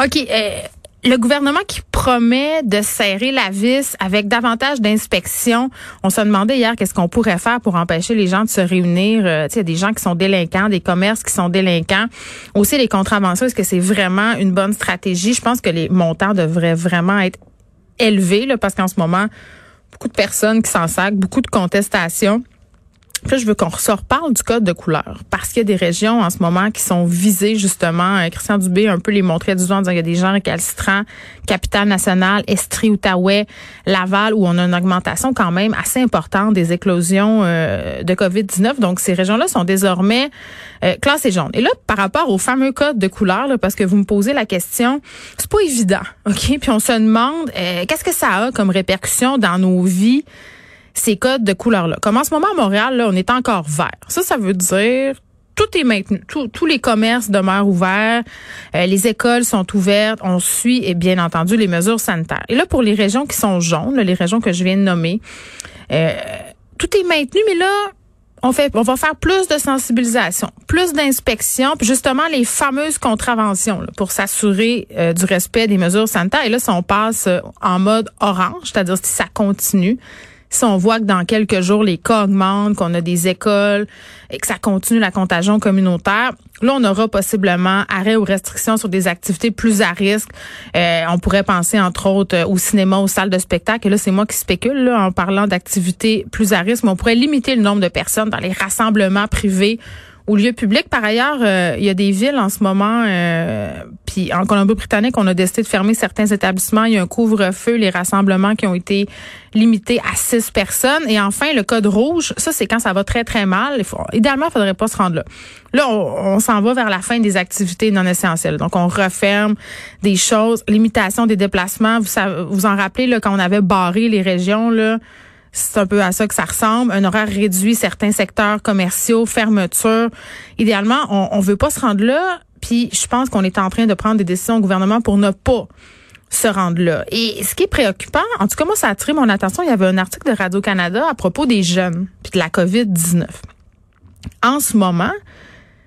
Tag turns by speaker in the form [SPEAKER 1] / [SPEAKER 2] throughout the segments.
[SPEAKER 1] OK. Euh, le gouvernement qui promet de serrer la vis avec davantage d'inspections. On se demandait hier qu'est-ce qu'on pourrait faire pour empêcher les gens de se réunir. Euh, il y a des gens qui sont délinquants, des commerces qui sont délinquants. Aussi les contraventions, est-ce que c'est vraiment une bonne stratégie? Je pense que les montants devraient vraiment être élevés là, parce qu'en ce moment, beaucoup de personnes qui s'en sacent, beaucoup de contestations. Je veux qu'on parle du code de couleur parce qu'il y a des régions en ce moment qui sont visées justement. Euh, Christian Dubé un peu les montrait du doigt en disant qu'il y a des gens récalcitrants, capitale nationale, Estrie, Outaouais, Laval, où on a une augmentation quand même assez importante des éclosions euh, de COVID-19. Donc, ces régions-là sont désormais euh, classées jaunes. Et là, par rapport au fameux code de couleur, parce que vous me posez la question, c'est pas évident, OK? Puis on se demande, qu'est-ce que ça a comme répercussion dans nos vies ces codes de couleur-là. Comme en ce moment à Montréal, là, on est encore vert. Ça, ça veut dire tout est maintenu, tous les commerces demeurent ouverts, euh, les écoles sont ouvertes, on suit et bien entendu les mesures sanitaires. Et là pour les régions qui sont jaunes, les régions que je viens de nommer, euh, tout est maintenu, mais là on fait, on va faire plus de sensibilisation, plus d'inspection, puis justement les fameuses contraventions pour s'assurer euh, du respect des mesures sanitaires. Et là, si on passe en mode orange, c'est-à-dire si ça continue, si on voit que dans quelques jours, les cas augmentent, qu'on a des écoles et que ça continue la contagion communautaire, là, on aura possiblement arrêt ou restrictions sur des activités plus à risque. Euh, on pourrait penser, entre autres, au cinéma, aux salles de spectacle. Et là, c'est moi qui spécule en parlant d'activités plus à risque, mais on pourrait limiter le nombre de personnes dans les rassemblements privés au lieu public. Par ailleurs, euh, il y a des villes en ce moment, euh, puis en Colombie-Britannique, on a décidé de fermer certains établissements. Il y a un couvre-feu, les rassemblements qui ont été limités à six personnes. Et enfin, le code rouge, ça, c'est quand ça va très, très mal. Il faut, idéalement, il faudrait pas se rendre là. Là, on, s'en va vers la fin des activités non essentielles. Donc, on referme des choses, limitation des déplacements. Vous, vous en rappelez, là, quand on avait barré les régions, là, c'est un peu à ça que ça ressemble. Un horaire réduit, certains secteurs commerciaux, fermeture. Idéalement, on ne veut pas se rendre là. Puis je pense qu'on est en train de prendre des décisions au gouvernement pour ne pas se rendre là. Et ce qui est préoccupant, en tout cas, moi, ça a attiré mon attention. Il y avait un article de Radio-Canada à propos des jeunes puis de la COVID-19. En ce moment,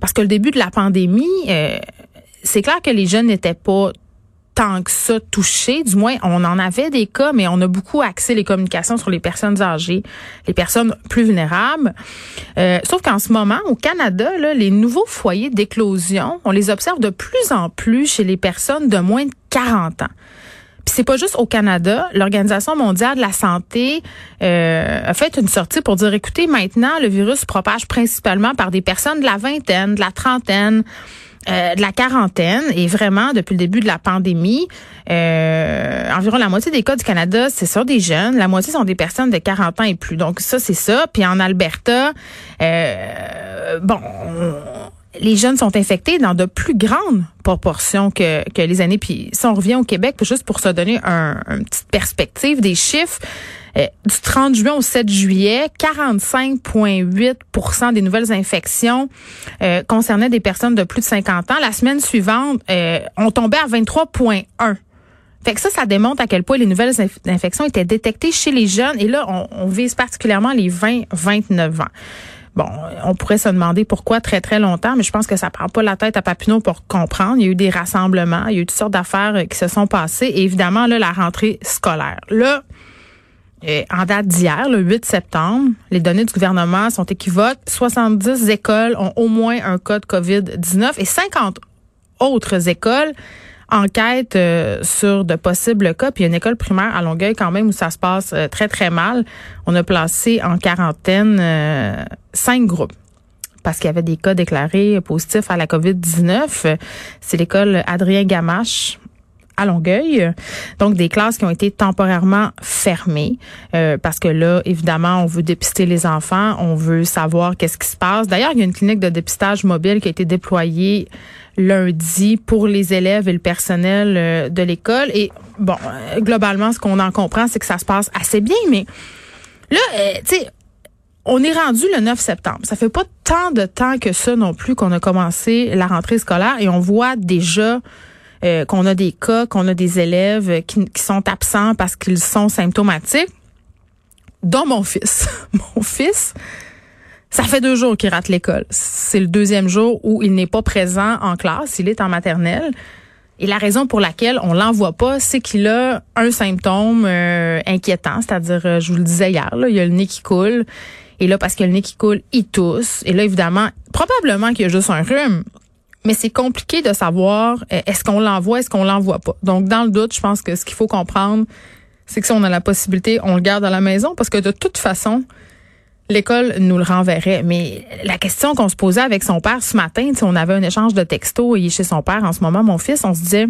[SPEAKER 1] parce que le début de la pandémie, euh, c'est clair que les jeunes n'étaient pas tant que ça touché. Du moins, on en avait des cas, mais on a beaucoup axé les communications sur les personnes âgées, les personnes plus vulnérables. Euh, sauf qu'en ce moment, au Canada, là, les nouveaux foyers d'éclosion, on les observe de plus en plus chez les personnes de moins de 40 ans. Puis c'est pas juste au Canada. L'Organisation mondiale de la santé euh, a fait une sortie pour dire, écoutez, maintenant, le virus se propage principalement par des personnes de la vingtaine, de la trentaine. Euh, de la quarantaine et vraiment depuis le début de la pandémie, euh, environ la moitié des cas du Canada, c'est ça des jeunes, la moitié sont des personnes de 40 ans et plus. Donc ça c'est ça. Puis en Alberta, euh, bon, les jeunes sont infectés dans de plus grandes proportions que, que les années. Puis si on revient au Québec, juste pour se donner un, une petite perspective des chiffres, euh, du 30 juin au 7 juillet, 45,8% des nouvelles infections euh, concernaient des personnes de plus de 50 ans. La semaine suivante, euh, on tombait à 23,1 fait que ça, ça démontre à quel point les nouvelles infections étaient détectées chez les jeunes. Et là, on, on vise particulièrement les 20-29 ans. Bon, on pourrait se demander pourquoi très, très longtemps, mais je pense que ça prend pas la tête à Papineau pour comprendre. Il y a eu des rassemblements, il y a eu toutes sortes d'affaires qui se sont passées. Et évidemment, là, la rentrée scolaire. Là, en date d'hier, le 8 septembre, les données du gouvernement sont équivoques. 70 écoles ont au moins un cas de COVID-19 et 50 autres écoles enquêtent euh, sur de possibles cas. Puis il y a une école primaire à Longueuil quand même où ça se passe euh, très, très mal. On a placé en quarantaine euh, cinq groupes parce qu'il y avait des cas déclarés positifs à la COVID-19. C'est l'école Adrien Gamache à Longueuil. Donc, des classes qui ont été temporairement fermées euh, parce que là, évidemment, on veut dépister les enfants, on veut savoir qu'est-ce qui se passe. D'ailleurs, il y a une clinique de dépistage mobile qui a été déployée lundi pour les élèves et le personnel euh, de l'école. Et bon, euh, globalement, ce qu'on en comprend, c'est que ça se passe assez bien, mais là, tu sais, on est rendu le 9 septembre. Ça fait pas tant de temps que ça non plus qu'on a commencé la rentrée scolaire et on voit déjà euh, qu'on a des cas, qu'on a des élèves qui, sont absents parce qu'ils sont symptomatiques, dont mon fils. mon fils, ça fait deux jours qu'il rate l'école. C'est le deuxième jour où il n'est pas présent en classe. Il est en maternelle. Et la raison pour laquelle on l'envoie pas, c'est qu'il a un symptôme euh, inquiétant, c'est-à-dire, euh, je vous le disais hier, il y a le nez qui coule. Et là, parce qu'il y a le nez qui coule, il tousse. Et là, évidemment, probablement qu'il y a juste un rhume. Mais c'est compliqué de savoir euh, est-ce qu'on l'envoie, est-ce qu'on l'envoie pas. Donc, dans le doute, je pense que ce qu'il faut comprendre, c'est que si on a la possibilité, on le garde à la maison parce que de toute façon, l'école nous le renverrait. Mais la question qu'on se posait avec son père ce matin, on avait un échange de textos, est chez son père en ce moment, mon fils, on se disait,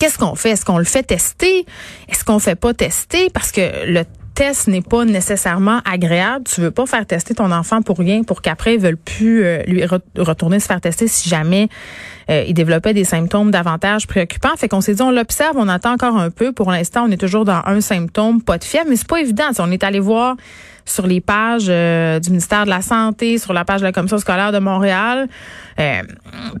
[SPEAKER 1] qu'est-ce qu'on fait? Est-ce qu'on le fait tester? Est-ce qu'on fait pas tester? Parce que le test n'est pas nécessairement agréable. Tu veux pas faire tester ton enfant pour rien, pour qu'après, ils veulent plus euh, lui retourner se faire tester si jamais euh, il développait des symptômes davantage préoccupants. Fait qu'on s'est dit, on l'observe, on attend encore un peu. Pour l'instant, on est toujours dans un symptôme, pas de fièvre, mais c'est pas évident. on est allé voir sur les pages euh, du ministère de la Santé, sur la page de la Commission scolaire de Montréal. Euh,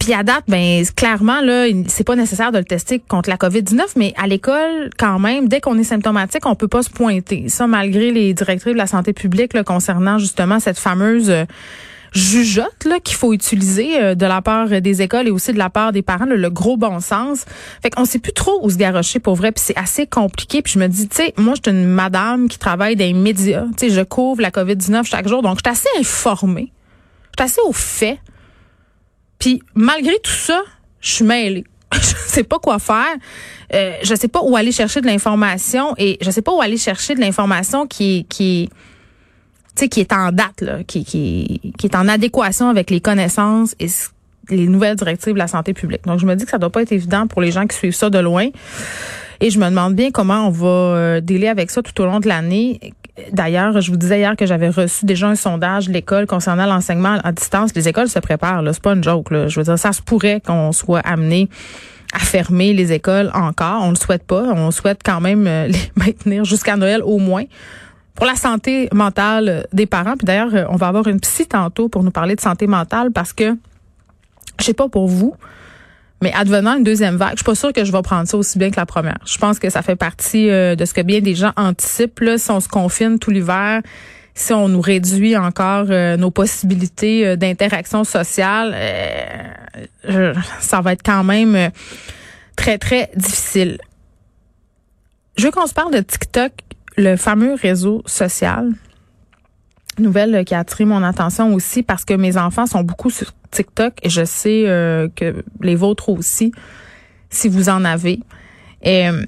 [SPEAKER 1] puis à date, ben clairement là, c'est pas nécessaire de le tester contre la COVID-19, mais à l'école, quand même, dès qu'on est symptomatique, on peut pas se pointer. Ça, malgré les directives de la santé publique là, concernant justement cette fameuse euh, jugeote là qu'il faut utiliser euh, de la part des écoles et aussi de la part des parents, le gros bon sens. Fait qu'on sait plus trop où se garrocher pour vrai, puis c'est assez compliqué. Puis je me dis, tu sais, moi je suis une madame qui travaille dans les médias, tu sais, je couvre la COVID-19 chaque jour, donc je suis assez informée. Je suis assez au fait. Puis malgré tout ça, je suis mêlée. je sais pas quoi faire. Euh, je sais pas où aller chercher de l'information et je sais pas où aller chercher de l'information qui qui sais, qui est en date, là, qui, qui, qui est en adéquation avec les connaissances et les nouvelles directives de la santé publique. Donc, je me dis que ça doit pas être évident pour les gens qui suivent ça de loin. Et je me demande bien comment on va euh, délai avec ça tout au long de l'année. D'ailleurs, je vous disais hier que j'avais reçu déjà un sondage de l'école concernant l'enseignement à distance. Les écoles se préparent, là. C'est pas une joke, là. Je veux dire, ça se pourrait qu'on soit amené à fermer les écoles encore. On le souhaite pas. On souhaite quand même euh, les maintenir jusqu'à Noël au moins pour la santé mentale des parents. Puis d'ailleurs, on va avoir une psy tantôt pour nous parler de santé mentale parce que, je sais pas pour vous, mais advenant une deuxième vague, je suis pas sûre que je vais prendre ça aussi bien que la première. Je pense que ça fait partie euh, de ce que bien des gens anticipent. Là, si on se confine tout l'hiver, si on nous réduit encore euh, nos possibilités euh, d'interaction sociale, ça va être quand même très, très difficile. Je veux qu'on se parle de TikTok le fameux réseau social, nouvelle qui a attiré mon attention aussi parce que mes enfants sont beaucoup sur TikTok et je sais euh, que les vôtres aussi, si vous en avez. Euh,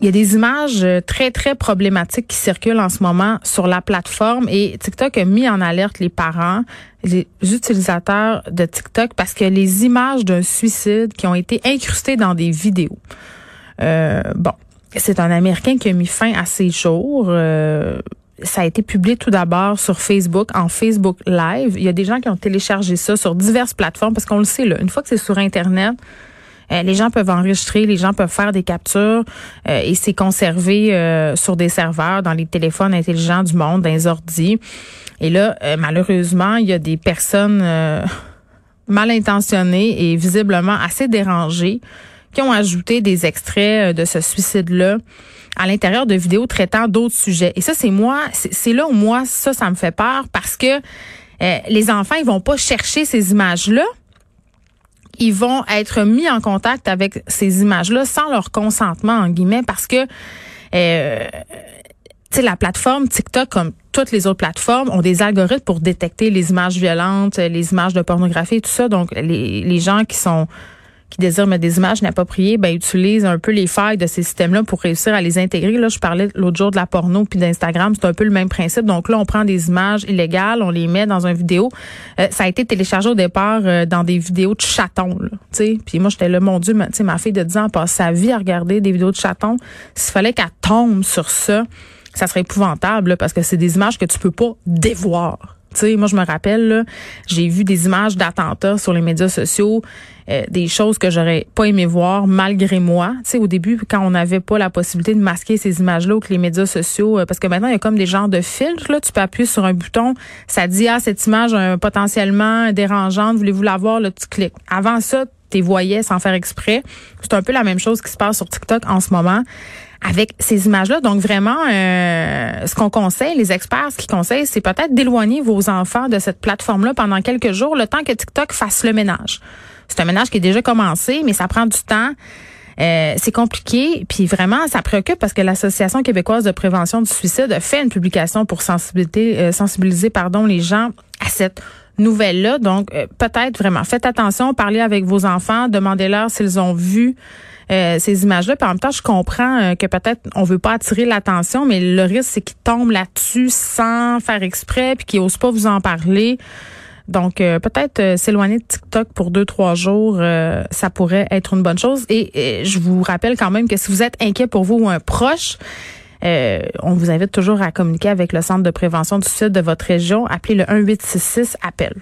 [SPEAKER 1] il y a des images très, très problématiques qui circulent en ce moment sur la plateforme et TikTok a mis en alerte les parents, les utilisateurs de TikTok parce que les images d'un suicide qui ont été incrustées dans des vidéos. Euh, bon, c'est un Américain qui a mis fin à ses jours. Euh, ça a été publié tout d'abord sur Facebook, en Facebook Live. Il y a des gens qui ont téléchargé ça sur diverses plateformes parce qu'on le sait, là, une fois que c'est sur Internet, euh, les gens peuvent enregistrer, les gens peuvent faire des captures euh, et c'est conservé sur des serveurs dans les téléphones intelligents du monde, dans les ordis. Et là, malheureusement, il y a des personnes mal intentionnées et visiblement assez dérangées qui ont ajouté des extraits euh, de ce suicide-là à l'intérieur de vidéos traitant d'autres sujets. Et ça, c'est moi, c'est là où moi, ça, ça me fait peur parce que euh, les enfants, ils vont pas chercher ces images-là. Ils vont être mis en contact avec ces images-là sans leur consentement, en guillemets, parce que euh, sais, la plateforme TikTok, comme toutes les autres plateformes, ont des algorithmes pour détecter les images violentes, les images de pornographie, tout ça. Donc, les gens qui sont qui désirent mettre des images inappropriées, ben utilisent un peu les failles de ces systèmes-là pour réussir à les intégrer. Là, je parlais l'autre jour de la porno puis d'Instagram, c'est un peu le même principe. Donc là, on prend des images illégales, on les met dans une vidéo. Euh, ça a été téléchargé au départ euh, dans des vidéos de chatons, tu sais. Puis moi, j'étais là, mon Dieu, ma, ma fille de 10 ans passe sa vie à regarder des vidéos de chatons. S'il fallait qu'elle tombe sur ça, ça serait épouvantable parce que c'est des images que tu peux pas dévoir moi, je me rappelle, j'ai vu des images d'attentats sur les médias sociaux, euh, des choses que j'aurais pas aimé voir malgré moi. Tu au début, quand on n'avait pas la possibilité de masquer ces images-là que les médias sociaux, euh, parce que maintenant, il y a comme des genres de filtres, là. Tu peux appuyer sur un bouton, ça dit, ah, cette image potentiellement dérangeante, voulez-vous la voir, là, tu cliques. Avant ça, tu voyais sans faire exprès. C'est un peu la même chose qui se passe sur TikTok en ce moment avec ces images-là. Donc vraiment, euh, ce qu'on conseille, les experts, ce qu'ils conseillent, c'est peut-être d'éloigner vos enfants de cette plateforme-là pendant quelques jours, le temps que TikTok fasse le ménage. c'est un ménage qui est déjà commencé, mais ça prend du temps. Euh, c'est compliqué, puis vraiment, ça préoccupe parce que l'Association québécoise de prévention du suicide a fait une publication pour sensibiliser, euh, sensibiliser pardon, les gens à cette nouvelle-là. Donc, euh, peut-être vraiment, faites attention, parlez avec vos enfants, demandez-leur s'ils ont vu ces images-là. Puis en même temps, je comprends que peut-être on veut pas attirer l'attention, mais le risque, c'est qu'ils tombent là-dessus sans faire exprès, puis qu'ils osent pas vous en parler. Donc, euh, peut-être euh, s'éloigner de TikTok pour deux, trois jours, euh, ça pourrait être une bonne chose. Et, je vous rappelle quand même que si vous êtes inquiet pour vous ou un proche, on vous invite toujours à communiquer avec le centre de prévention du sud de votre région. Appelez le 1866 appel.